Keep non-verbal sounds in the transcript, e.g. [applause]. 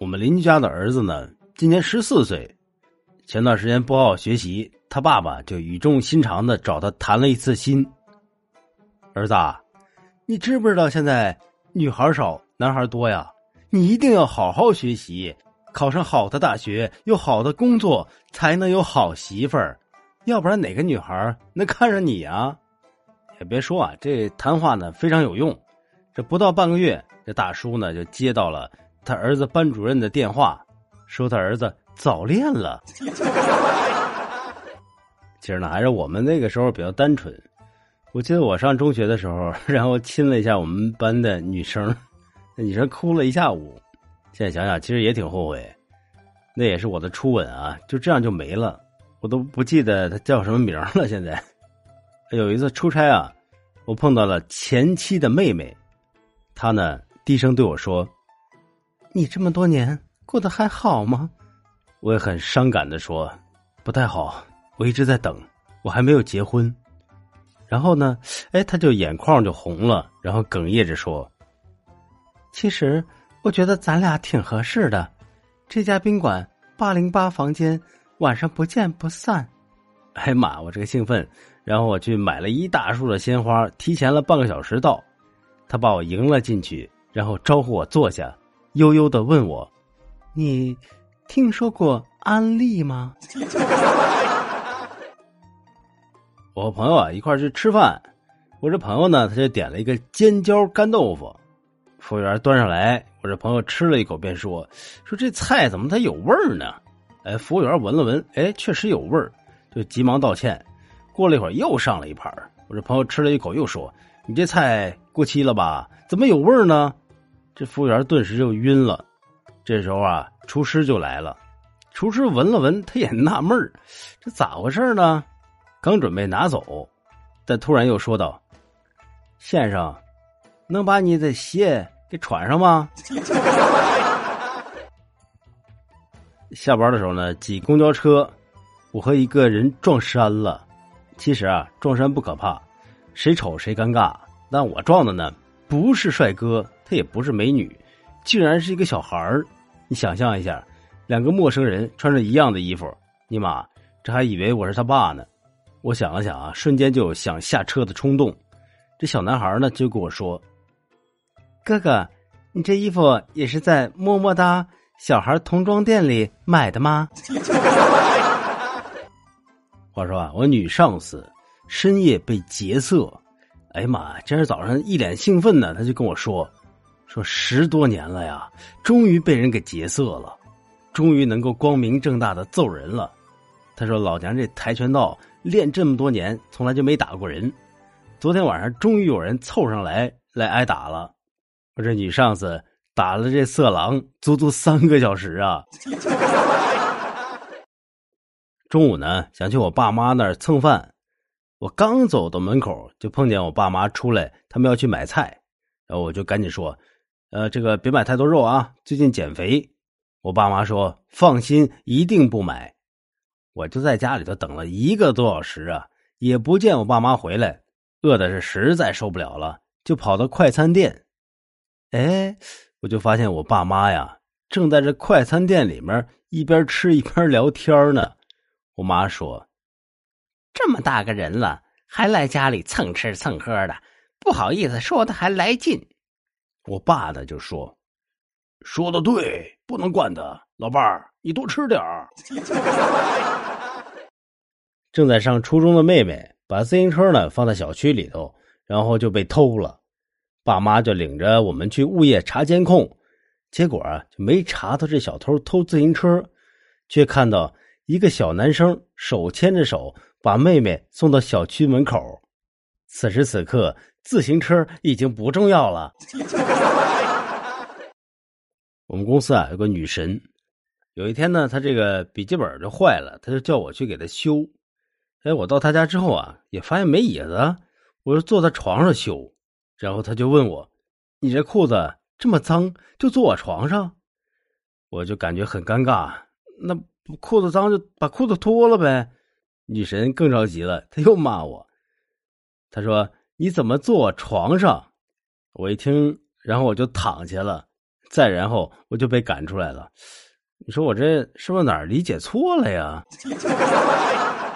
我们邻居家的儿子呢，今年十四岁，前段时间不好好学习，他爸爸就语重心长的找他谈了一次心。儿子，你知不知道现在女孩少，男孩多呀？你一定要好好学习，考上好的大学，有好的工作，才能有好媳妇儿，要不然哪个女孩能看上你呀？也别说啊，这谈话呢非常有用。这不到半个月，这大叔呢就接到了。他儿子班主任的电话说他儿子早恋了。其实呢，还是我们那个时候比较单纯。我记得我上中学的时候，然后亲了一下我们班的女生，那女生哭了一下午。现在想想，其实也挺后悔。那也是我的初吻啊，就这样就没了，我都不记得他叫什么名了。现在有一次出差啊，我碰到了前妻的妹妹，她呢低声对我说。你这么多年过得还好吗？我也很伤感的说，不太好。我一直在等，我还没有结婚。然后呢，哎，他就眼眶就红了，然后哽咽着说：“其实我觉得咱俩挺合适的。这家宾馆八零八房间，晚上不见不散。”哎妈，我这个兴奋，然后我去买了一大束的鲜花，提前了半个小时到。他把我迎了进去，然后招呼我坐下。悠悠的问我：“你听说过安利吗？” [laughs] 我和朋友啊一块去吃饭，我这朋友呢他就点了一个尖椒干豆腐，服务员端上来，我这朋友吃了一口便说：“说这菜怎么它有味儿呢？”哎，服务员闻了闻，哎，确实有味儿，就急忙道歉。过了一会儿又上了一盘，我这朋友吃了一口又说：“你这菜过期了吧？怎么有味儿呢？”这服务员顿时就晕了，这时候啊，厨师就来了。厨师闻了闻，他也纳闷，这咋回事呢？刚准备拿走，但突然又说道：“先生，能把你的鞋给穿上吗？” [laughs] 下班的时候呢，挤公交车，我和一个人撞衫了。其实啊，撞衫不可怕，谁丑谁尴尬。但我撞的呢，不是帅哥。他也不是美女，竟然是一个小孩儿。你想象一下，两个陌生人穿着一样的衣服，尼玛，这还以为我是他爸呢。我想了想啊，瞬间就有想下车的冲动。这小男孩呢，就跟我说：“哥哥，你这衣服也是在么么哒小孩童装店里买的吗？” [laughs] 话说啊，我女上司深夜被劫色，哎呀妈呀，今儿早上一脸兴奋呢，他就跟我说。说十多年了呀，终于被人给劫色了，终于能够光明正大的揍人了。他说：“老娘这跆拳道练这么多年，从来就没打过人。昨天晚上终于有人凑上来来挨打了。我这女上司打了这色狼足足三个小时啊！[laughs] 中午呢，想去我爸妈那儿蹭饭，我刚走到门口，就碰见我爸妈出来，他们要去买菜，然后我就赶紧说。”呃，这个别买太多肉啊！最近减肥，我爸妈说放心，一定不买。我就在家里头等了一个多小时啊，也不见我爸妈回来，饿的是实在受不了了，就跑到快餐店。哎，我就发现我爸妈呀，正在这快餐店里面一边吃一边聊天呢。我妈说：“这么大个人了，还来家里蹭吃蹭喝的，不好意思说的还来劲。”我爸呢就说：“说的对，不能惯他。老伴儿，你多吃点儿。[laughs] ”正在上初中的妹妹把自行车呢放在小区里头，然后就被偷了。爸妈就领着我们去物业查监控，结果啊就没查到这小偷偷自行车，却看到一个小男生手牵着手把妹妹送到小区门口。此时此刻。自行车已经不重要了。[laughs] 我们公司啊有个女神，有一天呢，她这个笔记本就坏了，她就叫我去给她修。哎，我到她家之后啊，也发现没椅子，我就坐在床上修。然后她就问我：“你这裤子这么脏，就坐我床上？”我就感觉很尴尬。那裤子脏就把裤子脱了呗。女神更着急了，她又骂我，她说。你怎么坐我床上？我一听，然后我就躺下了。再然后我就被赶出来了。你说我这是不是哪儿理解错了呀？[laughs]